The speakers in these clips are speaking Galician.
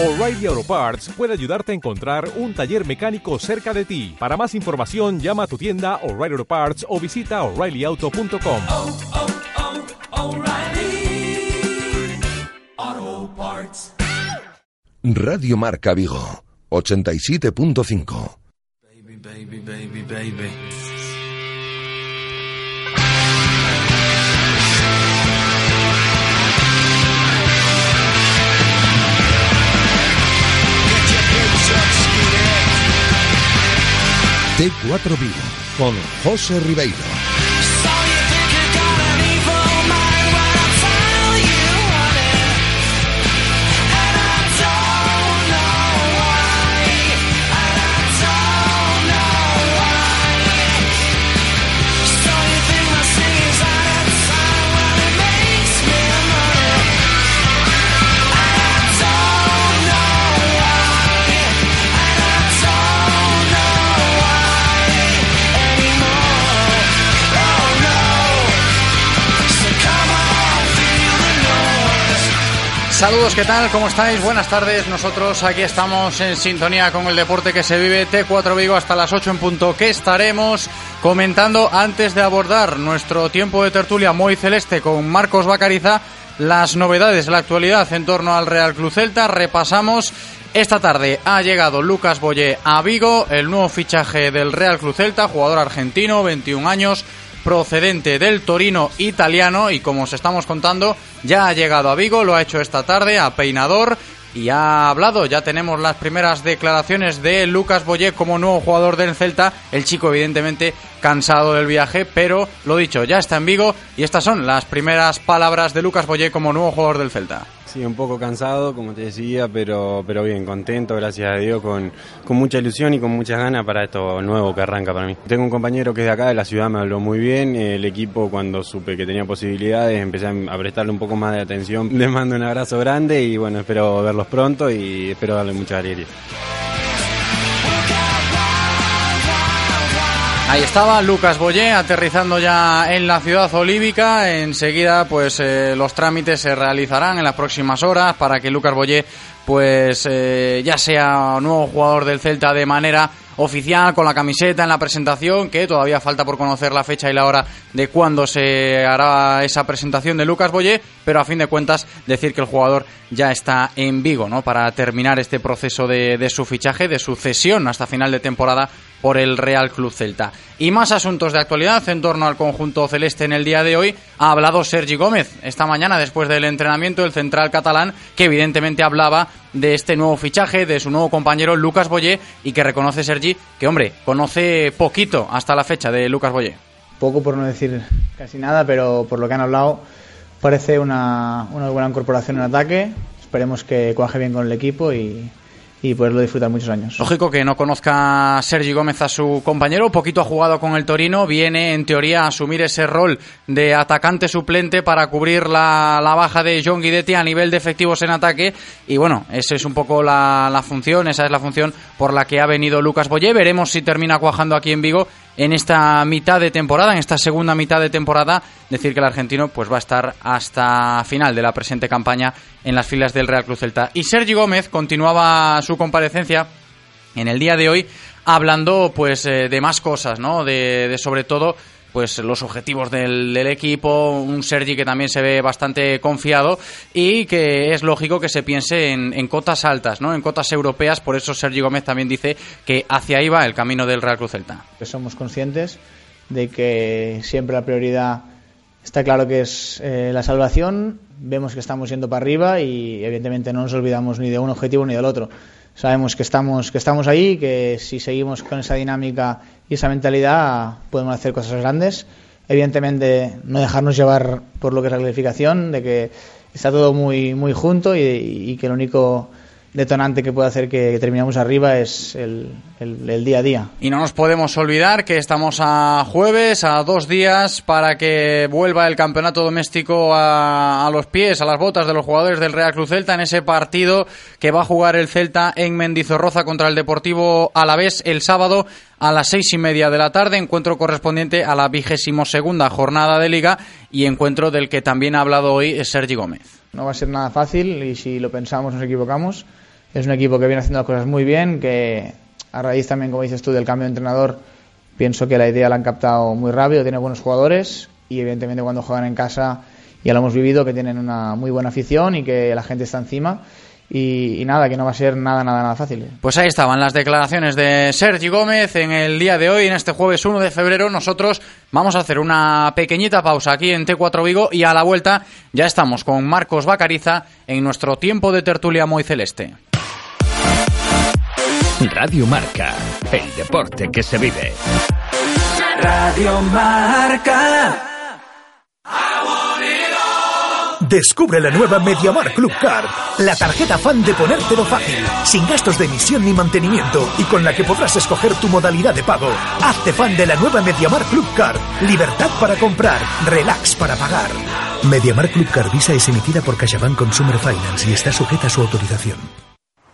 O'Reilly Auto Parts puede ayudarte a encontrar un taller mecánico cerca de ti. Para más información, llama a tu tienda O'Reilly Auto Parts o visita oreillyauto.com. oh, oh, Parts. Radio Marca Vigo, 87.5. Baby, baby, baby, T4 Vigo, con José Ribeiro. Saludos, ¿qué tal? ¿Cómo estáis? Buenas tardes. Nosotros aquí estamos en sintonía con el deporte que se vive T4 Vigo hasta las 8 en punto que estaremos comentando antes de abordar nuestro tiempo de tertulia muy celeste con Marcos Bacariza las novedades de la actualidad en torno al Real Club Celta. Repasamos esta tarde ha llegado Lucas Boyé a Vigo, el nuevo fichaje del Real Club Celta, jugador argentino, 21 años, procedente del Torino italiano y como os estamos contando, ya ha llegado a Vigo, lo ha hecho esta tarde a Peinador y ha hablado, ya tenemos las primeras declaraciones de Lucas Boyé como nuevo jugador del Celta, el chico evidentemente cansado del viaje, pero lo dicho, ya está en Vigo y estas son las primeras palabras de Lucas Boyé como nuevo jugador del Celta. Sí, un poco cansado, como te decía, pero, pero bien, contento, gracias a Dios, con, con mucha ilusión y con muchas ganas para esto nuevo que arranca para mí. Tengo un compañero que es de acá, de la ciudad, me habló muy bien. El equipo, cuando supe que tenía posibilidades, empecé a prestarle un poco más de atención. Les mando un abrazo grande y bueno, espero verlos pronto y espero darle mucha alegría. Ahí estaba Lucas Boyé aterrizando ya en la ciudad olívica. Enseguida, pues eh, los trámites se realizarán en las próximas horas para que Lucas Boyé, pues eh, ya sea nuevo jugador del Celta de manera oficial con la camiseta en la presentación, que todavía falta por conocer la fecha y la hora de cuándo se hará esa presentación de Lucas Boyé, pero a fin de cuentas decir que el jugador ya está en Vigo, ¿no? Para terminar este proceso de, de su fichaje, de su cesión hasta final de temporada por el Real Club Celta. Y más asuntos de actualidad en torno al conjunto celeste en el día de hoy. Ha hablado Sergi Gómez esta mañana después del entrenamiento del central catalán, que evidentemente hablaba de este nuevo fichaje, de su nuevo compañero Lucas Boyé, y que reconoce Sergi que, hombre, conoce poquito hasta la fecha de Lucas Boyé. poco por no decir casi nada, pero por lo que han hablado parece una, una buena incorporación en ataque. Esperemos que cuaje bien con el equipo y, y poderlo disfrutar muchos años. Lógico que no conozca Sergi Gómez a su compañero, poquito ha jugado con el Torino, viene en teoría a asumir ese rol de atacante suplente para cubrir la, la baja de John Guidetti a nivel de efectivos en ataque. Y bueno, esa es un poco la, la función, esa es la función por la que ha venido Lucas Boyé, veremos si termina cuajando aquí en Vigo en esta mitad de temporada, en esta segunda mitad de temporada, decir que el argentino pues va a estar hasta final de la presente campaña en las filas del Real Club Celta. Y Sergi Gómez continuaba su comparecencia en el día de hoy hablando pues eh, de más cosas, ¿no? De, de sobre todo pues los objetivos del, equipo, un Sergi que también se ve bastante confiado y que es lógico que se piense en, en, cotas altas, ¿no? en cotas europeas, por eso Sergi Gómez también dice que hacia ahí va el camino del Real Cruz Celta. Somos conscientes de que siempre la prioridad está claro que es eh, la salvación, vemos que estamos yendo para arriba y evidentemente no nos olvidamos ni de un objetivo ni del otro. Sabemos que estamos, que estamos ahí, que si seguimos con esa dinámica y esa mentalidad podemos hacer cosas grandes. Evidentemente no dejarnos llevar por lo que es la clasificación, de que está todo muy, muy junto y, y que el único detonante que puede hacer que terminemos arriba es el, el, día a día. Y no nos podemos olvidar que estamos a jueves, a dos días, para que vuelva el campeonato doméstico a, a los pies, a las botas de los jugadores del Real Cruz Celta en ese partido que va a jugar el Celta en Mendizorroza contra el Deportivo Alavés el sábado a las seis y media de la tarde, encuentro correspondiente a la vigésimo segunda jornada de liga y encuentro del que también ha hablado hoy Sergi Gómez. No va a ser nada fácil y si lo pensamos nos equivocamos. es un equipo que viene haciendo las cosas muy bien, que a raíz también, como dices tú, del cambio de entrenador, pienso que la idea la han captado muy rápido, tiene buenos jugadores y evidentemente cuando juegan en casa ya lo hemos vivido, que tienen una muy buena afición y que la gente está encima y, y nada, que no va a ser nada, nada, nada fácil. Pues ahí estaban las declaraciones de Sergi Gómez en el día de hoy, en este jueves 1 de febrero. Nosotros vamos a hacer una pequeñita pausa aquí en T4 Vigo y a la vuelta ya estamos con Marcos Bacariza en nuestro tiempo de tertulia muy celeste. Radio Marca, el deporte que se vive. Radio Marca. Descubre la nueva MediaMar Club Card, la tarjeta fan de ponértelo fácil, sin gastos de emisión ni mantenimiento y con la que podrás escoger tu modalidad de pago. Hazte fan de la nueva MediaMar Club Card, libertad para comprar, relax para pagar. MediaMar Club Card Visa es emitida por CaixaBank Consumer Finance y está sujeta a su autorización.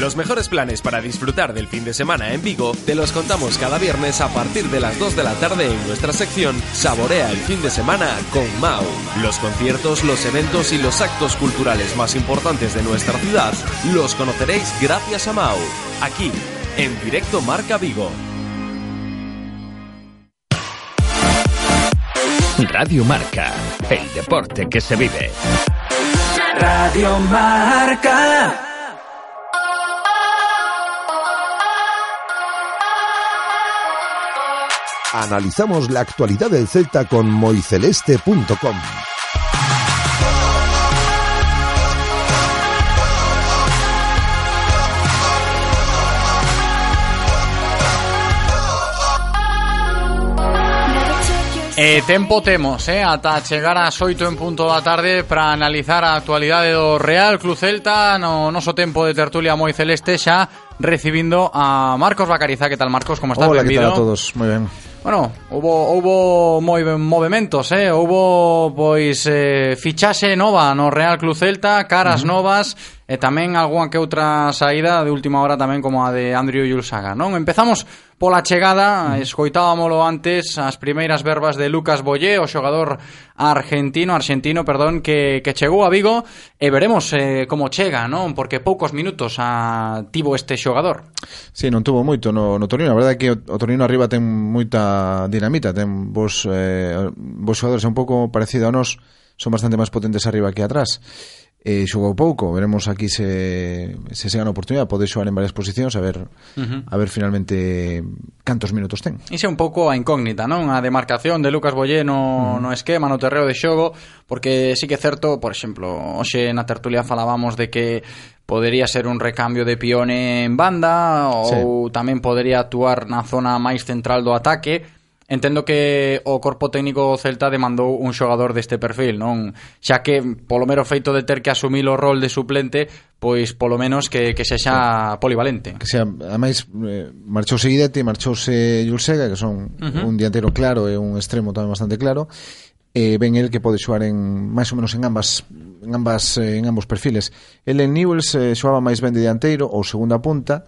Los mejores planes para disfrutar del fin de semana en Vigo te los contamos cada viernes a partir de las 2 de la tarde en nuestra sección Saborea el fin de semana con Mau. Los conciertos, los eventos y los actos culturales más importantes de nuestra ciudad los conoceréis gracias a Mau. Aquí, en directo Marca Vigo. Radio Marca, el deporte que se vive. Radio Marca. Analizamos la actualidad del Celta con moiceleste.com. E tempo temos, eh, ata chegar ás 8 en punto da tarde para analizar a actualidade do Real Club Celta no noso tempo de tertulia moi celeste xa recibiendo a Marcos Bacariza. ¿Qué tal, Marcos? ¿Cómo estás? Hola, Bienvenido. ¿qué tal a todos? Muy bien. Bueno, hubo hubo movimentos, eh? Hubo pois eh, fichase nova no Real Club Celta, caras uh -huh. novas eh, e tamén algunha que outra saída de última hora tamén como a de Andrew Yulsaga, non? Empezamos pola chegada, escoitábamolo antes as primeiras verbas de Lucas Boyé, o xogador argentino, argentino, perdón, que, que chegou a Vigo e veremos eh, como chega, non? Porque poucos minutos a, tivo este xogador. Sí, non tuvo moito no, no Torino, a verdade é que o, o Torino arriba ten moita dinamita, ten vos, eh, vos xogadores un pouco parecido a nós, son bastante máis potentes arriba que atrás eh, xogou pouco, veremos aquí se, se segan a oportunidade, pode xogar en varias posicións a ver uh -huh. a ver finalmente cantos minutos ten. Iso é un pouco a incógnita, non? A demarcación de Lucas Bollé no, uh -huh. no esquema, no terreo de xogo porque sí que é certo, por exemplo hoxe na tertulia falábamos de que podería ser un recambio de Pione en banda ou sí. tamén podería actuar na zona máis central do ataque entendo que o corpo técnico Celta demandou un xogador deste perfil, non? Xa que polo mero feito de ter que asumir o rol de suplente, pois polo menos que, que sexa polivalente. Que sea, ademais, eh, marchouse Guidetti, marchouse Julsega, que son uh -huh. un dianteiro claro e un extremo tamén bastante claro, eh, ben el que pode xoar en máis ou menos en ambas en ambas eh, en ambos perfiles. El en Newells eh, xoaba máis ben de dianteiro ou segunda punta,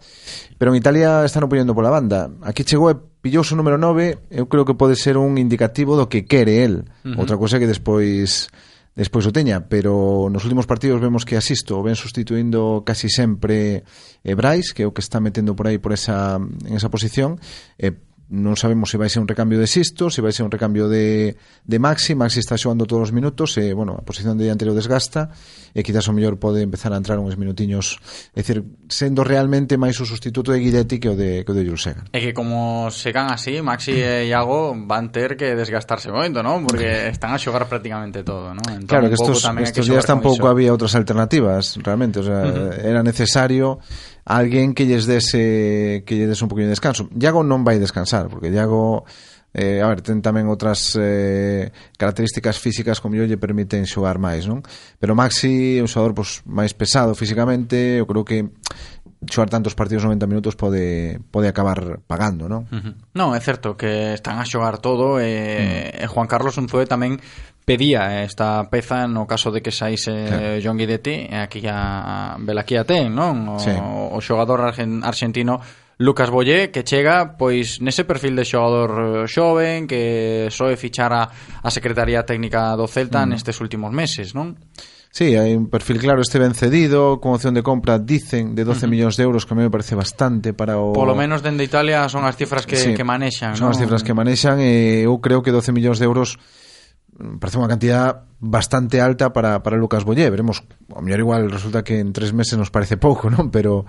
pero en Italia están opinando pola banda. Aquí chegou e pillou o número 9, eu creo que pode ser un indicativo do que quere el. Uh -huh. Outra cousa que despois despois o teña, pero nos últimos partidos vemos que asisto, ven sustituindo casi sempre eh, Brais, que é o que está metendo por aí por esa, en esa posición, eh, non sabemos se vai ser un recambio de Sisto, se vai ser un recambio de, de Maxi, Maxi está xogando todos os minutos, e, bueno, a posición de dianteiro desgasta, e quizás o mellor pode empezar a entrar uns minutiños, é dicir, sendo realmente máis o substituto de Guidetti que o de, que o de Jules Segan. É que como Segan así, Maxi e Iago van ter que desgastarse moito, non? Porque están a xogar prácticamente todo, non? Entón, claro, que estos, estos que días tampouco había outras alternativas, realmente, o sea, uh -huh. era necesario alguén que lles dese que lles dese un poquinho de descanso. Iago non vai descansar, porque Iago eh, a ver, ten tamén outras eh, características físicas como yo lle permiten xogar máis, non? Pero Maxi é un xogador pois, máis pesado físicamente, eu creo que xoar tantos partidos 90 minutos pode pode acabar pagando, non? Uh -huh. Non, é certo que están a xogar todo e, uh -huh. e Juan Carlos Unzué tamén pedía esta peza no caso de que saíse claro. John Guidetti e aquí a Belaquí a ten, non? O, sí. o xogador argentino Lucas Boyé que chega pois nese perfil de xogador xoven que soe fichar a, a Secretaría Técnica do Celta mm. Uh -huh. nestes últimos meses, non? Sí, hai un perfil claro, este ben cedido, con opción de compra, dicen, de 12 uh -huh. millóns de euros, que a mí me parece bastante para o... Polo menos dende Italia son as cifras que, sí, que manexan, Son ¿no? as cifras que manexan, e eu creo que 12 millóns de euros mm, parece unha cantidad bastante alta para, para Lucas Bollé. Veremos, ao mellor igual resulta que en tres meses nos parece pouco, non? Pero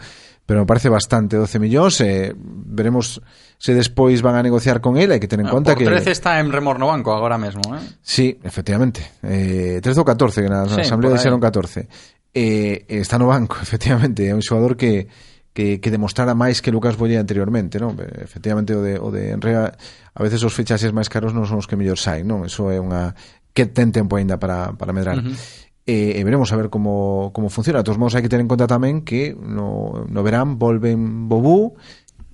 pero me parece bastante 12 millóns e eh, veremos se despois van a negociar con ele, hai que ter en ah, conta que... Por 13 está en Remorno Banco agora mesmo, eh? Sí, efectivamente. Eh, 13 ou 14, que na, sí, na Asamblea dixeron 14. Eh, está no banco, efectivamente, é un xogador que que, que demostrara máis que Lucas Bolle anteriormente, non? Eh, efectivamente, o de, o de Enrea, a veces os fichaxes máis caros non son os que mellor saen, non? Eso é unha que ten tempo aínda para, para medrar. Uh -huh e, e veremos a ver como, como funciona. De todos modos, hai que ter en conta tamén que no, no verán volven Bobú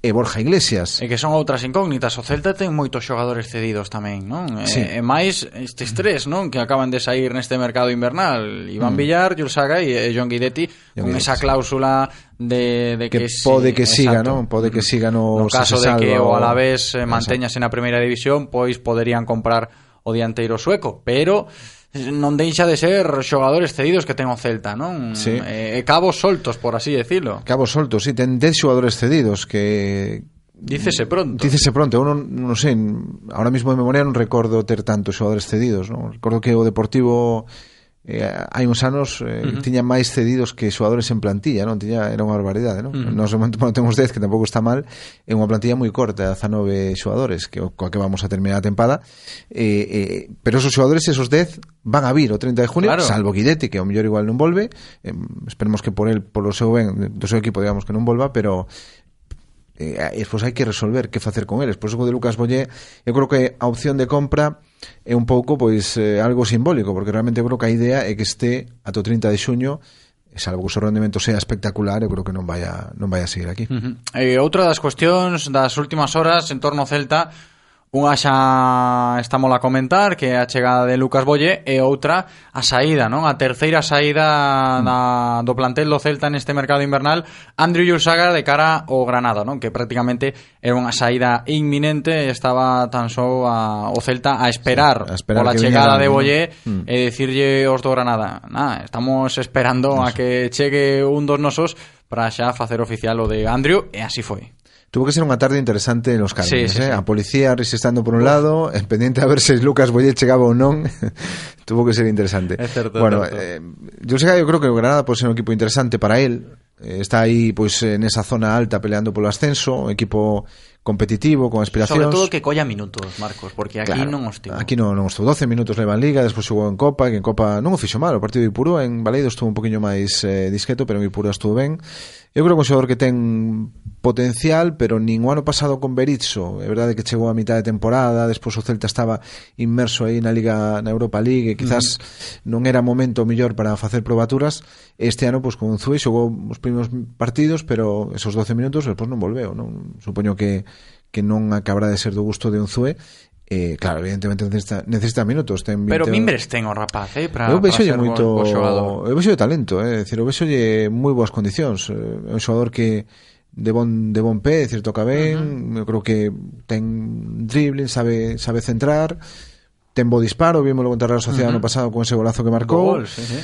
e Borja Iglesias. E que son outras incógnitas. O Celta ten moitos xogadores cedidos tamén, non? Sí. E, e máis estes tres, non? Que acaban de sair neste mercado invernal. Iván mm. Villar, Jules Saga e, e John Guidetti John con Guidetti, esa cláusula de, de que, que pode que siga, siga, non? Pode que siga no, no caso de que o Alavés manteñase na primeira división, pois poderían comprar o dianteiro sueco, pero non deixa de ser xogadores cedidos que ten o Celta, non? Sí. Eh, cabos soltos, por así decirlo. Cabos soltos, sí, ten 10 xogadores cedidos que Dícese pronto. Dícese pronto, eu non, non sei, ahora mesmo de memoria non recordo ter tantos xogadores cedidos, non? Recordo que o Deportivo eh, hai uns anos eh, uh -huh. tiñan máis cedidos que xogadores en plantilla, non? Tiña, era unha barbaridade, non? Uh -huh. Nos momento bueno, temos 10, que tampouco está mal, é unha plantilla moi corta, 19 xogadores, que coa que vamos a terminar a tempada, eh, eh, pero esos xogadores, esos 10, van a vir o 30 de junio, claro. salvo Guidetti que ao mellor igual non volve, eh, esperemos que por el, polo seu ben, do seu equipo, digamos, que non volva, pero eh, e despois hai que resolver que facer con eles. Por iso de Lucas Bollé, eu creo que a opción de compra é un pouco pois eh, algo simbólico, porque realmente eu creo que a idea é que este ato 30 de xuño salvo que o seu rendemento sea espectacular, eu creo que non vai a, non vai a seguir aquí. Uh eh, -huh. E outra das cuestións das últimas horas en torno ao Celta Unha xa estamos a comentar que é a chegada de Lucas Bolle e outra a saída, non? A terceira saída mm. da, do plantel do Celta neste mercado invernal Andrew Yursaga de cara ao Granada, non? Que prácticamente era unha saída inminente e estaba tan só a, o Celta a esperar, sí, a esperar pola chegada viñera, de Bolle mm. e dicirlle os do Granada Nada, estamos esperando Eso. a que chegue un dos nosos para xa facer oficial o de Andrew e así foi. Tuvo que ser unha tarde interesante en los Cármenes, Sí, sí, eh? sí. A policía resistando por un lado, en pendiente a ver se Lucas Boyet chegaba ou non. Tuvo que ser interesante. Bueno, eh, yo que eu creo que o Granada pode ser un equipo interesante para él. Eh, está aí pois en esa zona alta peleando polo ascenso, un equipo competitivo, con aspiracións. Sobre todo que colla minutos, Marcos, porque aquí claro, non os tivo. Aquí non, non os 12 minutos leva en Liga, despois xogou en Copa, que en Copa non o fixo mal, o partido de Ipurúa en Baleido estuvo un poquinho máis eh, discreto, pero en Ipurúa estuvo ben. Eu creo que un xogador que ten potencial, pero nin o ano pasado con Berizzo, é verdade que chegou a mitad de temporada, despois o Celta estaba inmerso aí na Liga, na Europa League, e quizás mm. non era momento mellor para facer probaturas. Este ano, pois, con Zui xogou os primeiros partidos, pero esos 12 minutos, despois non volveu, non? Supoño que que non acabará de ser do gusto de un Zue Eh, claro, evidentemente necesita, necesita minutos ten 20... Pero mimbres ten o rapaz, eh, para, eu vexo ser moito, bo, bo xogador. Eu vexo talento, eh, decir, eu vexo moi boas condicións. Eh, é un xogador que de bon, de bon pé, decir, toca ben, uh -huh. eu creo que ten dribbling, sabe, sabe centrar, ten bo disparo, vimos lo contra a Sociedade uh -huh. no pasado con ese golazo que marcou. Gol, sí, sí.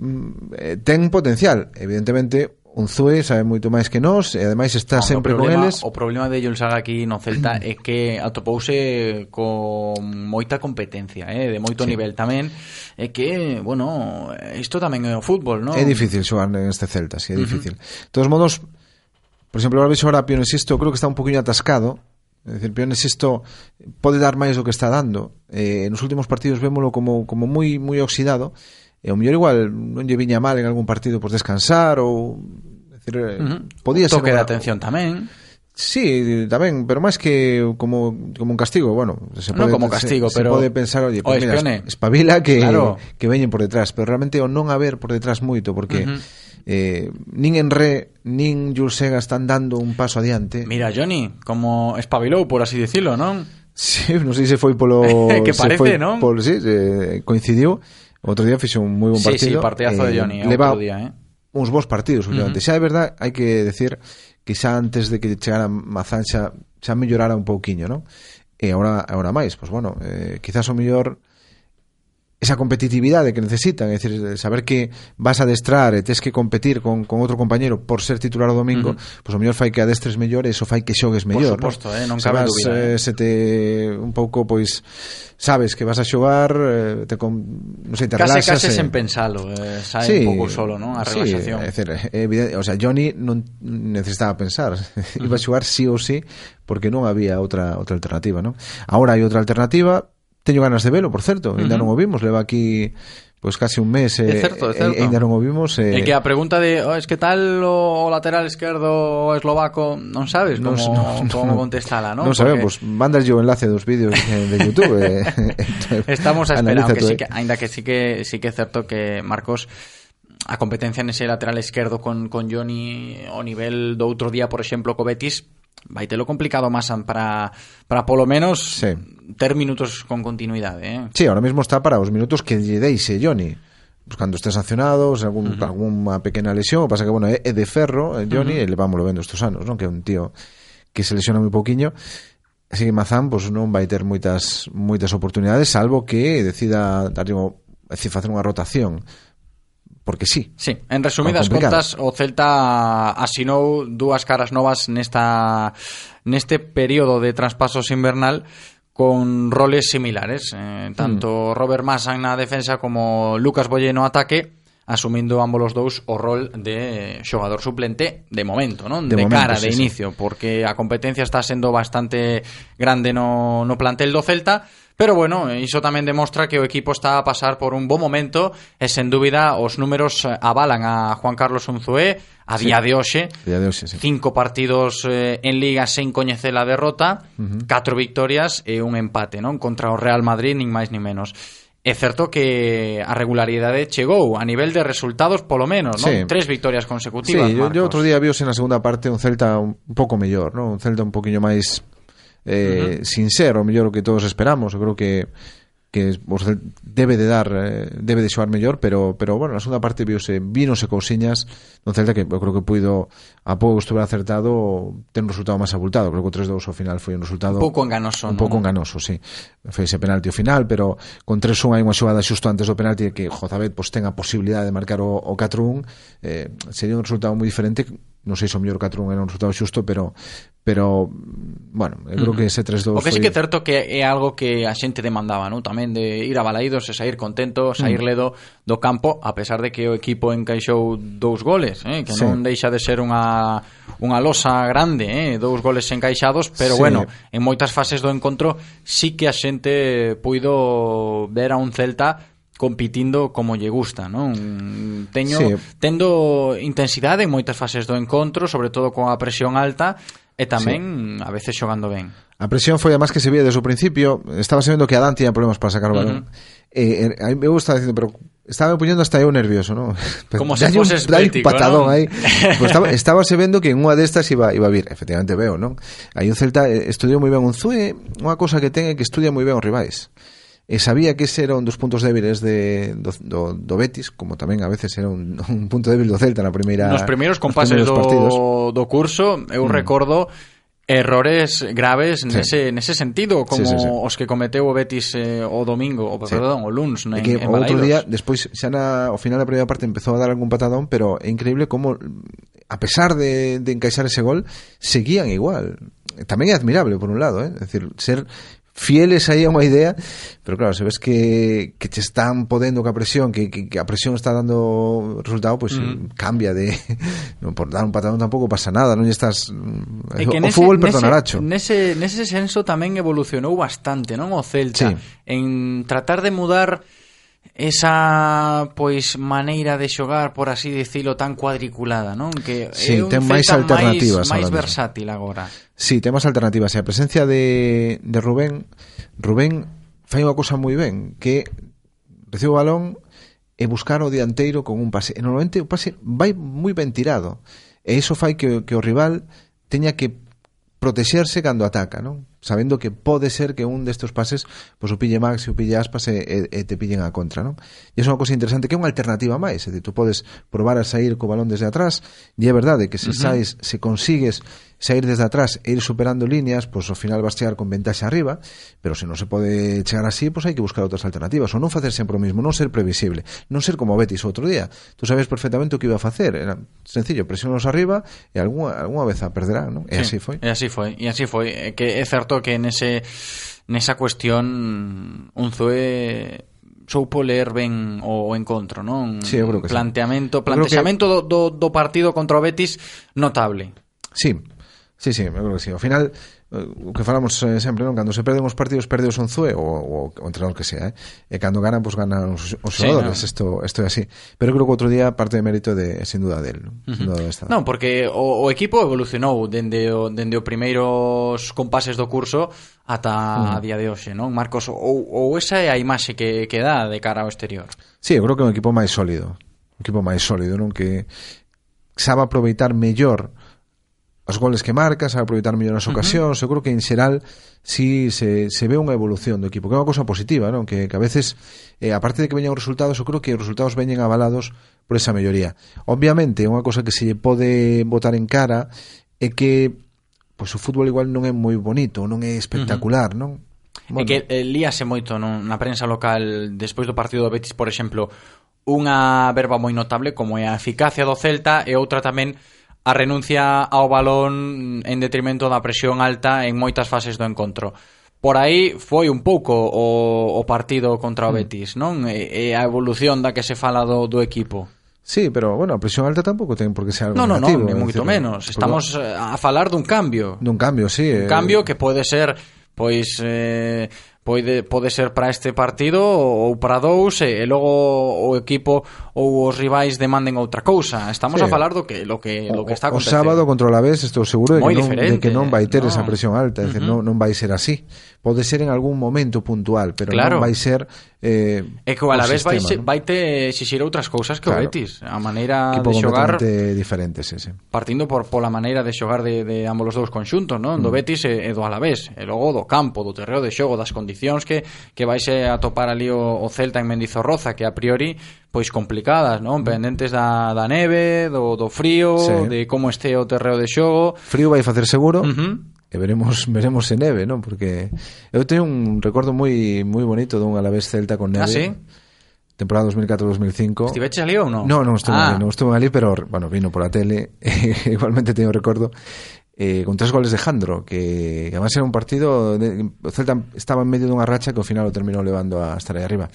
Mm, eh, ten potencial, evidentemente, un Zue sabe moito máis que nós e ademais está no, sempre problema, con eles. O problema de Jules Saga aquí no Celta é que atopouse con moita competencia, eh, de moito sí. nivel tamén, é que, bueno, isto tamén é o fútbol, non? É difícil xogar en este Celta, si sí, é difícil. Uh -huh. De todos modos, por exemplo, ahora vexo ahora Pionesisto, creo que está un poquinho atascado, É dicir, Pionesisto pode dar máis do que está dando. Eh, nos últimos partidos vémolo como, como moi, moi oxidado e o mellor igual non lle viña mal en algún partido por descansar ou decir, uh eh, -huh. podía ser toque de atención tamén. Sí, tamén, pero máis que como, como un castigo, bueno, se pode, no como castigo, se, pero se pode pensar, oye, pues, mira, espabila que, claro. que veñen por detrás, pero realmente o non haber por detrás moito, porque uh -huh. eh, nin Enre, nin Julsega están dando un paso adiante. Mira, Johnny, como espabilou, por así decirlo, non? Sí, non sei se foi polo... que parece, se foi, non? Polo, sí, eh, coincidiu, outro día fixe un moi bon partido. Sí, sí, partidazo eh, de Johnny, leva outro día, eh. Uns bons partidos últimamente. Uh -huh. Xa é verdad, hai que decir que xa antes de que chegara Mazán xa, xa mellorara un pouquiño, non? E agora agora máis, pois pues, bueno, eh, quizás o mellor esa competitividade que necesitan, é dicir, saber que vas a adestrar e tes que competir con, con outro compañeiro por ser titular o domingo, uh -huh. pois o mellor fai que adestres mellor e iso fai que xogues mellor. Por suposto, ¿no? eh, non cabe sabes, dúbida. Eh, eh, se te un pouco pois sabes que vas a xogar, eh, te con, non sei, te case, relaxas. Case eh, sen pensalo, eh, sai sí, un pouco solo, non? A relaxación. Sí, é dicir, evidente, o sea, Johnny non necesitaba pensar, iba a xogar sí ou sí porque non había outra outra alternativa, non? Agora hai outra alternativa, Teño ganas de velo, por certo, ainda uh -huh. non o vimos, leva aquí pois casi un mes eh, é certo, é eh, certo. e ainda non o vimos eh. e... e que a pregunta de oh, es que tal o, o lateral esquerdo o eslovaco non sabes como, no, non, como contestala non, non sabemos Porque... mandas yo enlace dos vídeos de Youtube e, estamos a esperar aunque sí que, ainda que sí que sí que é certo que Marcos a competencia nese lateral esquerdo con, con Johnny o nivel do outro día por exemplo co Betis vai telo complicado máis para, para polo menos sí. ter minutos con continuidade. Eh? Sí, ahora mismo está para os minutos que lle deixe Johnny. Pues cando esté sancionado, se algún, uh -huh. alguna pequena lesión, o pasa que, bueno, é, é de ferro, é Johnny, uh -huh. e levámoslo vendo estes anos, non? Que é un tío que se lesiona moi poquiño. así que Mazán pues, non vai ter moitas moitas oportunidades, salvo que decida darlle, decir, facer unha rotación porque sí. Sí, en resumidas contas, o Celta asinou dúas caras novas nesta neste período de traspasos invernal con roles similares, eh, tanto mm. Robert Massan na defensa como Lucas Boye no ataque, asumindo ambos os dous o rol de xogador suplente de momento, non? De, de momento, cara, sí, de inicio, sí. porque a competencia está sendo bastante grande no, no plantel do Celta, Pero bueno, iso tamén demostra que o equipo está a pasar por un bo momento e sen dúbida os números eh, avalan a Juan Carlos Unzué a día sí. de hoxe. Día de hoxe sí. Cinco partidos eh, en liga sen coñecer a derrota, uh -huh. catro victorias e un empate, non? Contra o Real Madrid, nin máis nin menos. É certo que a regularidade chegou a nivel de resultados polo menos, non? Sí. Tres victorias consecutivas, sí, Marcos. yo, yo outro día viose na segunda parte un Celta un pouco mellor, non? Un Celta un poquinho máis eh, uh -huh. sincero, mellor o que todos esperamos. Eu creo que que o debe de dar, eh, debe de xoar mellor, pero pero bueno, na segunda parte viuse, vínose cousiñas do Celta que eu creo que puido a pouco estuve acertado ter un resultado máis abultado, creo que o 3-2 ao final foi un resultado un pouco enganoso, un pouco ¿no? enganoso, sí. Foi ese penalti ao final, pero con 3-1 hai unha xogada xusto antes do penalti que Jozabet pois pues, ten a posibilidade de marcar o, o 4-1, eh, sería un resultado moi diferente non sei se o mellor 4-1 era un resultado xusto, pero pero bueno, eu creo que ese 3-2 O que foi... sí que é certo que é algo que a xente demandaba, non? Tamén de ir a Balaídos e sair contento, sair mm. ledo do campo, a pesar de que o equipo encaixou dous goles, eh? que sí. non deixa de ser unha unha losa grande, eh? dous goles encaixados, pero sí. bueno, en moitas fases do encontro sí que a xente puido ver a un Celta compitindo como lle gusta, non? Teño sí. tendo intensidade en moitas fases do encontro, sobre todo con a presión alta e tamén sí. a veces xogando ben. A presión foi además que se vía desde o principio, estaba vendo que Adán tiña problemas para sacar o balón. Uh -huh. eh, eh, a mí me gusta dicindo, pero estaba me poñendo hasta eu nervioso, ¿no? Como se fose un patadón ¿no? aí. Pues estaba, estaba se vendo que en unha destas iba iba a vir, efectivamente veo, non? Aí un Celta eh, estudiou moi ben un Zue, unha cosa que ten é que estudia moi ben os rivais e sabía que ese era un dos puntos débiles de, do, do, do Betis, como tamén a veces era un, un punto débil do Celta na primeira Nos primeiros compases nos do, partidos. do curso, eu mm. recordo errores graves sí. nese, nese sentido, como sí, sí, sí. os que cometeu o Betis eh, o domingo, o, sí. perdón, o luns, en, que, en, en o outro día, despois, xa na, ao final da primeira parte empezou a dar algún patadón, pero é increíble como, a pesar de, de encaixar ese gol, seguían igual tamén é admirable por un lado, eh? é decir, ser fieles aí a unha idea, pero claro, se ves que, que te están podendo que a presión, que, que, que a presión está dando resultado, pois pues, mm. Eh, cambia de non por dar un patadón tampouco pasa nada, non estás e que o nese, fútbol perdonaracho. Nese, nese nese senso tamén evolucionou bastante, non o Celta sí. en tratar de mudar esa pois maneira de xogar, por así dicilo, tan cuadriculada, non? Que sí, é un ten máis alternativas máis, máis versátil agora. Sí, temos alternativas. E a presencia de, de Rubén, Rubén fai unha cousa moi ben, que recibe o balón e buscar o dianteiro con un pase. E normalmente o pase vai moi ben tirado. E iso fai que, que o rival teña que protexerse cando ataca, non? sabendo que pode ser que un destes pases pois o pille Max e o pille Aspas e, e, e te pillen a contra, non? E é unha cousa interesante que é unha alternativa máis, é dicir, tú podes probar a sair co balón desde atrás, e é verdade que se uh -huh. se consigues sair desde atrás e ir superando líneas, pois ao final vas chegar con ventaxa arriba, pero se non se pode chegar así, pois hai que buscar outras alternativas, ou non facer sempre o mismo, non ser previsible, non ser como Betis outro día. Tú sabes perfectamente o que iba a facer, era sencillo, presionos arriba e algunha, algunha vez a perderá non? E sí, así foi. E así foi, e así foi, que é certo certo que nese, nesa cuestión Unzue soupo ler ben o encontro, non? Sí, eu creo que planteamento, sí. plantexamento que... do, do, do partido contra o Betis notable. Sí, sí, sí, eu creo que sí. Ao final, Eh, o que falamos eh, sempre, non? Cando se perden os partidos, perde o Sonzue ou o, o entrenador que sea, eh? E cando ganan, pois pues, ganan os, os xogadores, sí, no. isto isto é así. Pero creo que outro día parte de mérito de sin duda del, non? Uh -huh. Sin duda desta. Non, porque o, o equipo evolucionou dende o dende o primeiros compases do curso ata uh -huh. a día de hoxe, non? Marcos, ou, ou esa é a imaxe que que dá de cara ao exterior. Sí, eu creo que é un equipo máis sólido, un equipo máis sólido, non que sabe aproveitar mellor os goles que marca, sabe aproveitar mellor as ocasións, uh -huh. eu creo que en xeral si sí, se, se ve unha evolución do equipo, que é unha cosa positiva, non? Que, que a veces, eh, aparte de que veñan os resultados, eu creo que os resultados veñen avalados por esa melloría. Obviamente, unha cosa que se lle pode botar en cara é que pois, o fútbol igual non é moi bonito, non é espectacular, uh -huh. non? Bueno. E que eh, líase moito non? na prensa local despois do partido do Betis, por exemplo, unha verba moi notable como é a eficacia do Celta e outra tamén a renuncia ao balón en detrimento da presión alta en moitas fases do encontro. Por aí foi un pouco o, o partido contra o mm. Betis, non? E, e a evolución da que se fala do, do equipo. Sí, pero bueno, a presión alta tampouco ten por que ser algo no, no, negativo. No, no, ni moito menos. Estamos eh, a falar dun cambio. Dun cambio, sí. Un eh... cambio que pode ser pois eh, Pode, pode ser para este partido ou para dous e, e logo o equipo ou os rivais demanden outra cousa. Estamos sí. a falar do que lo que lo que está acontecendo. O sábado contra o Alavés estou seguro de Moi que, non, de que non vai ter no. esa presión alta, é uh -huh. non, non vai ser así. Pode ser en algún momento puntual, pero claro. non vai ser eh, É que o Alavés vai, ¿no? vai te exixir outras cousas que claro. o Betis A maneira Equipo de xogar diferente, sí, sí. Partindo por pola maneira de xogar de, de ambos os dous conxuntos non? Do mm. Betis e, e do Alavés E logo do campo, do terreo de xogo, das condicións condicións que, que vais eh, a topar ali o, o Celta en Mendizorroza que a priori pois complicadas, non? Mm. Pendentes da, da neve, do, do frío, sí. de como este o terreo de xogo. Frío vai facer seguro. Uh -huh. E veremos veremos se neve, non? Porque eu teño un recordo moi moi bonito dun Alavés Celta con neve. Ah, sí? temporada 2004-2005. Estiveches ali ou non? Non, non estuve ah. ali, non estuve ali, pero bueno, vino a tele, igualmente teño recordo eh, con tres goles de Jandro, que además era un partido, de, o Celta estaba en medio dunha racha que ao final o terminou levando a estar aí arriba.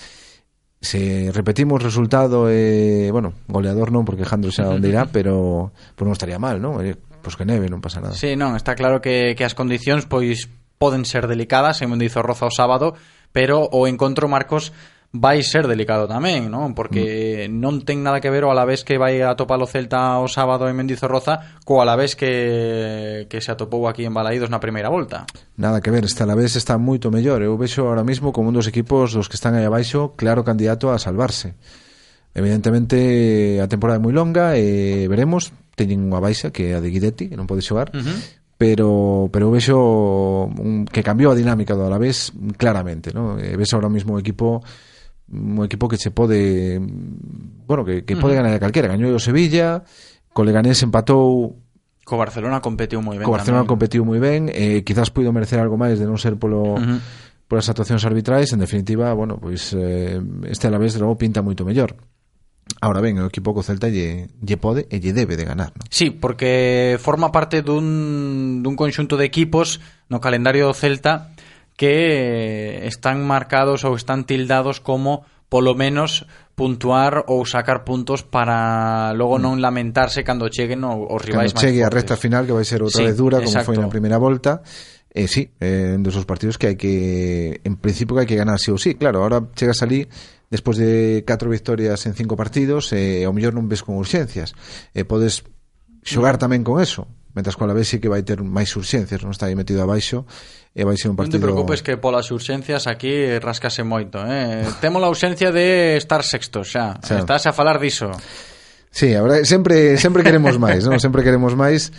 Se repetimos resultado, eh, bueno, goleador non, porque Jandro xa onde irá, pero pues non estaría mal, non? Eh, pois que neve, non pasa nada. Sí, non, está claro que, que as condicións pois poden ser delicadas, según dizo Roza o sábado, pero o encontro Marcos vai ser delicado tamén, non? Porque mm. non ten nada que ver o Alavés que vai a atopar o Celta o sábado en Mendizorroza co Alavés que, que se atopou aquí en Balaídos na primeira volta. Nada que ver, este Alavés está moito mellor. Eu vexo ahora mismo como un dos equipos dos que están aí abaixo claro candidato a salvarse. Evidentemente a temporada é moi longa e veremos, teñen unha baixa que é a de Guidetti, que non pode xogar, uh -huh pero pero vexo un, que cambiou a dinámica do Alavés claramente, ¿no? Ves ahora mismo o equipo un equipo que se pode bueno, que, que pode ganar a calquera gañou o Sevilla, co Leganés empatou Co Barcelona competiu moi ben. Co Barcelona tamén. competiu moi ben, eh, quizás puido merecer algo máis de non ser polo uh -huh. polas actuacións arbitrais, en definitiva, bueno, pois eh, este Alavés logo pinta moito mellor. Ahora ben, o equipo co Celta lle, lle pode e lle debe de ganar, ¿no? Sí, porque forma parte dun, dun conxunto de equipos no calendario do Celta que eh, están marcados ou están tildados como polo menos puntuar ou sacar puntos para logo non mm. lamentarse cando cheguen os rivais cando chegue a recta final que vai ser outra sí, vez dura como exacto. foi na primeira volta eh, sí, eh, dos partidos que hai que en principio que hai que ganar sí ou sí claro, ahora chegas ali despois de catro victorias en cinco partidos eh, ao mellor non ves con urxencias eh, podes xogar tamén con eso mentras que Alavés sí que vai ter máis urxencias, non está aí metido abaixo e vai ser un partido... Non te preocupes que polas urxencias aquí rascase moito, eh? Temos a ausencia de estar sexto xa, xa. estás a falar diso. Sí, a verdade, sempre sempre queremos máis, non? Sempre queremos máis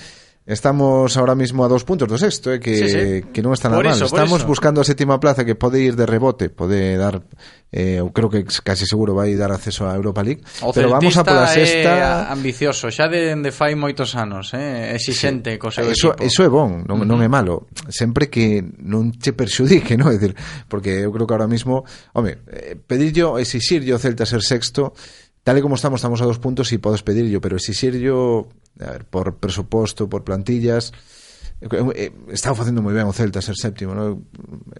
Estamos ahora mismo a dos puntos do sexto, eh, que, sí, sí. que non está nada por mal. Estamos eso. buscando a sétima plaza que pode ir de rebote, pode dar, eh, eu creo que casi seguro vai dar acceso a Europa League. O pero vamos a pola sexta... É ambicioso, xa de, de fai moitos anos, eh, exixente sí. co seu eso, equipo. Eso é bon, non, non é malo. Sempre que non che perxudique, non? É dicir, porque eu creo que ahora mismo, home, eh, pedirlo, exixirlo o Celta ser sexto, tal e como estamos, estamos a dos puntos e podes pedirlo, pero exixirlo a ver, por presuposto, por plantillas, eh, eh, estaba facendo moi ben o Celta ser séptimo, non?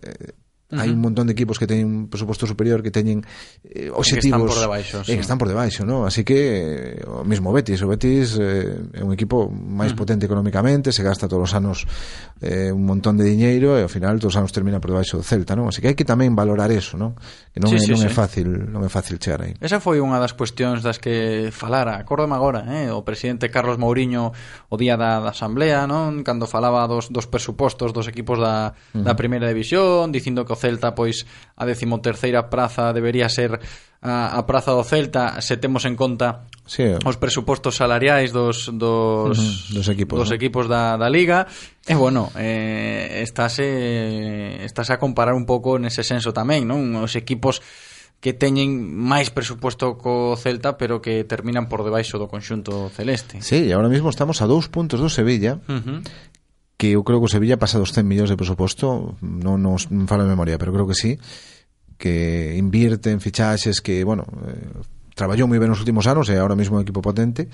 Eh, -huh. Hai un montón de equipos que teñen un presuposto superior que teñen eh, obxectivos que están por debaixo, sí. que están por debaixo, ¿no? Así que eh, o mismo Betis, o Betis eh, é un equipo máis uh -huh. potente económicamente, se gasta todos os anos eh, un montón de diñeiro e ao final todos os anos termina por debaixo do Celta, ¿no? Así que hai que tamén valorar eso, ¿no? Que non, sí, é, sí, non sí. é fácil, non é fácil chegar aí. Esa foi unha das cuestións das que falara, acórdame agora, eh, o presidente Carlos Mourinho o día da, da asamblea, non? Cando falaba dos dos presupostos dos equipos da uh -huh. da primeira división, dicindo que Celta pois a decimoterceira praza debería ser a, a praza do Celta se temos en conta sí. os presupostos salariais dos dos, uh -huh. dos equipos, dos ¿no? equipos da, da liga e bueno, eh estáse estáse a comparar un pouco nese senso tamén, non? Os equipos que teñen máis presuposto co Celta, pero que terminan por debaixo do conxunto celeste. Sí, e agora mesmo estamos a dous puntos do Sevilla, uh -huh que eu creo que o Sevilla pasa dos 100 millóns de presuposto, non non, non falo de memoria, pero creo que sí, que invierte en fichaxes, que, bueno, eh, traballou moi ben nos últimos anos e agora mesmo un equipo potente,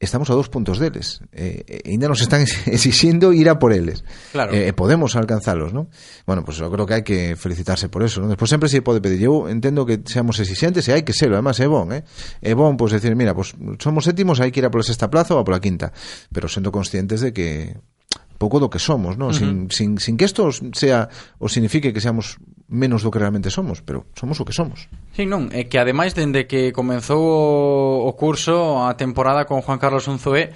estamos a dous puntos deles. Eh, ainda nos están exixindo ir a por eles. Claro. Eh, podemos alcanzalos, ¿no? Bueno, pues eu creo que hai que felicitarse por eso, ¿no? Despois sempre se pode pedir. Eu entendo que seamos exixentes e hai que serlo, además é bon, eh? É bon, pois, pues, decir, mira, pues, somos sétimos, hai que ir a pola sexta plaza ou a pola quinta, pero sendo conscientes de que pouco do que somos, non? Sin, uh -huh. sin, sin que isto sea o signifique que seamos menos do que realmente somos, pero somos o que somos. Sí, non, é que ademais dende que comenzou o, o curso a temporada con Juan Carlos Unzué,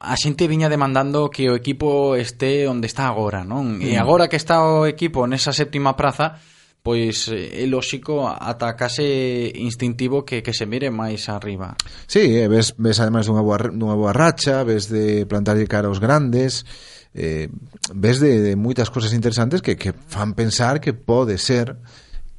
a xente viña demandando que o equipo este onde está agora, non? E mm. agora que está o equipo nesa séptima praza, pois eh, é lóxico ata case instintivo que, que se mire máis arriba. Sí, eh, ves, ves ademais dunha boa, dunha boa racha, ves de plantarlle cara aos grandes, eh, ves de, de moitas cosas interesantes que, que fan pensar que pode ser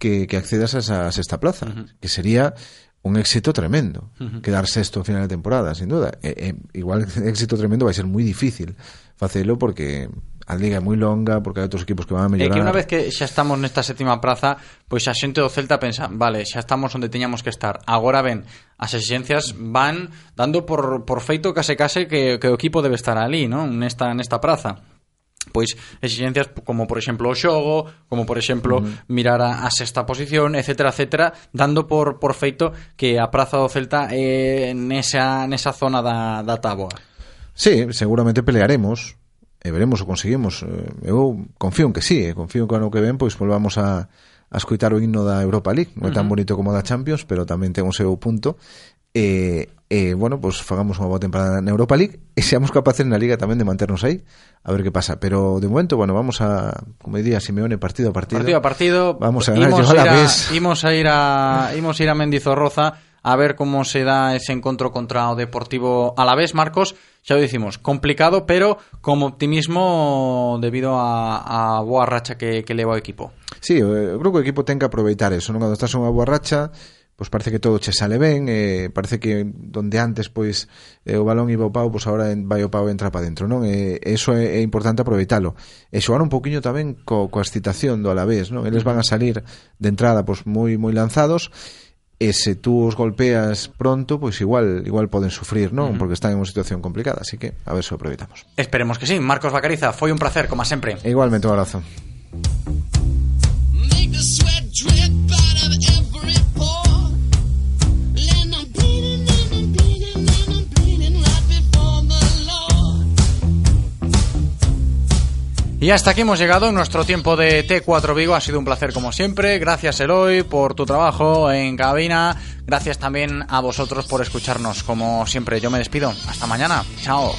que, que accedas a esa sexta plaza, uh -huh. que sería un éxito tremendo, uh -huh. quedar sexto a final de temporada, sin duda. E, e, igual éxito tremendo vai ser moi difícil facelo porque a liga é moi longa porque hai outros equipos que van a mellorar. É que unha vez que xa estamos nesta sétima praza, pois a xente do Celta pensa, vale, xa estamos onde teñamos que estar. Agora ben, as exigencias van dando por, por feito case case que, que o equipo debe estar ali, non? Nesta, nesta praza pois exigencias como por exemplo o xogo, como por exemplo mirar a, a sexta posición, etcétera, etcétera, dando por por feito que a praza do Celta eh, é nesa nesa zona da da táboa. Sí, seguramente pelearemos, e veremos o conseguimos. Eh, eu confío en que sí, eh? confío en que ano que ven pois volvamos a, a escoitar o himno da Europa League. Non é tan bonito como da Champions, pero tamén ten o seu punto. E, e bueno, pois fagamos unha boa temporada na Europa League e seamos capaces na Liga tamén de manternos aí a ver que pasa, pero de momento, bueno, vamos a como diría Simeone, partido a partido partido a partido, vamos a ganar, imos, a, la vez. imos a ir a, imos a ir a Mendizorroza a ver como se dá ese encontro contra o Deportivo a la vez, Marcos xa o dicimos, complicado, pero con optimismo debido a, a boa racha que, que leva o equipo. Sí, eu creo que o equipo ten que aproveitar eso, non? Cando estás unha boa racha, pois parece que todo che sale ben, eh, parece que donde antes pois eh, o balón iba ao pau, pois agora vai o pau e entra para dentro, non? E eh, eso é, é importante aproveitalo. E xogar un poquiño tamén co, coa excitación do Alavés, non? Eles van a salir de entrada pois moi moi lanzados e se tú os golpeas pronto, pois igual igual poden sufrir, non? Porque están en unha situación complicada, así que a ver se o aproveitamos. Esperemos que sí. Marcos Bacariza, foi un placer, como sempre. Igualmente un abrazo. Y hasta aquí hemos llegado nuestro tiempo de T4 Vigo. Ha sido un placer como siempre. Gracias Eloy por tu trabajo en cabina. Gracias también a vosotros por escucharnos. Como siempre, yo me despido. Hasta mañana. Chao.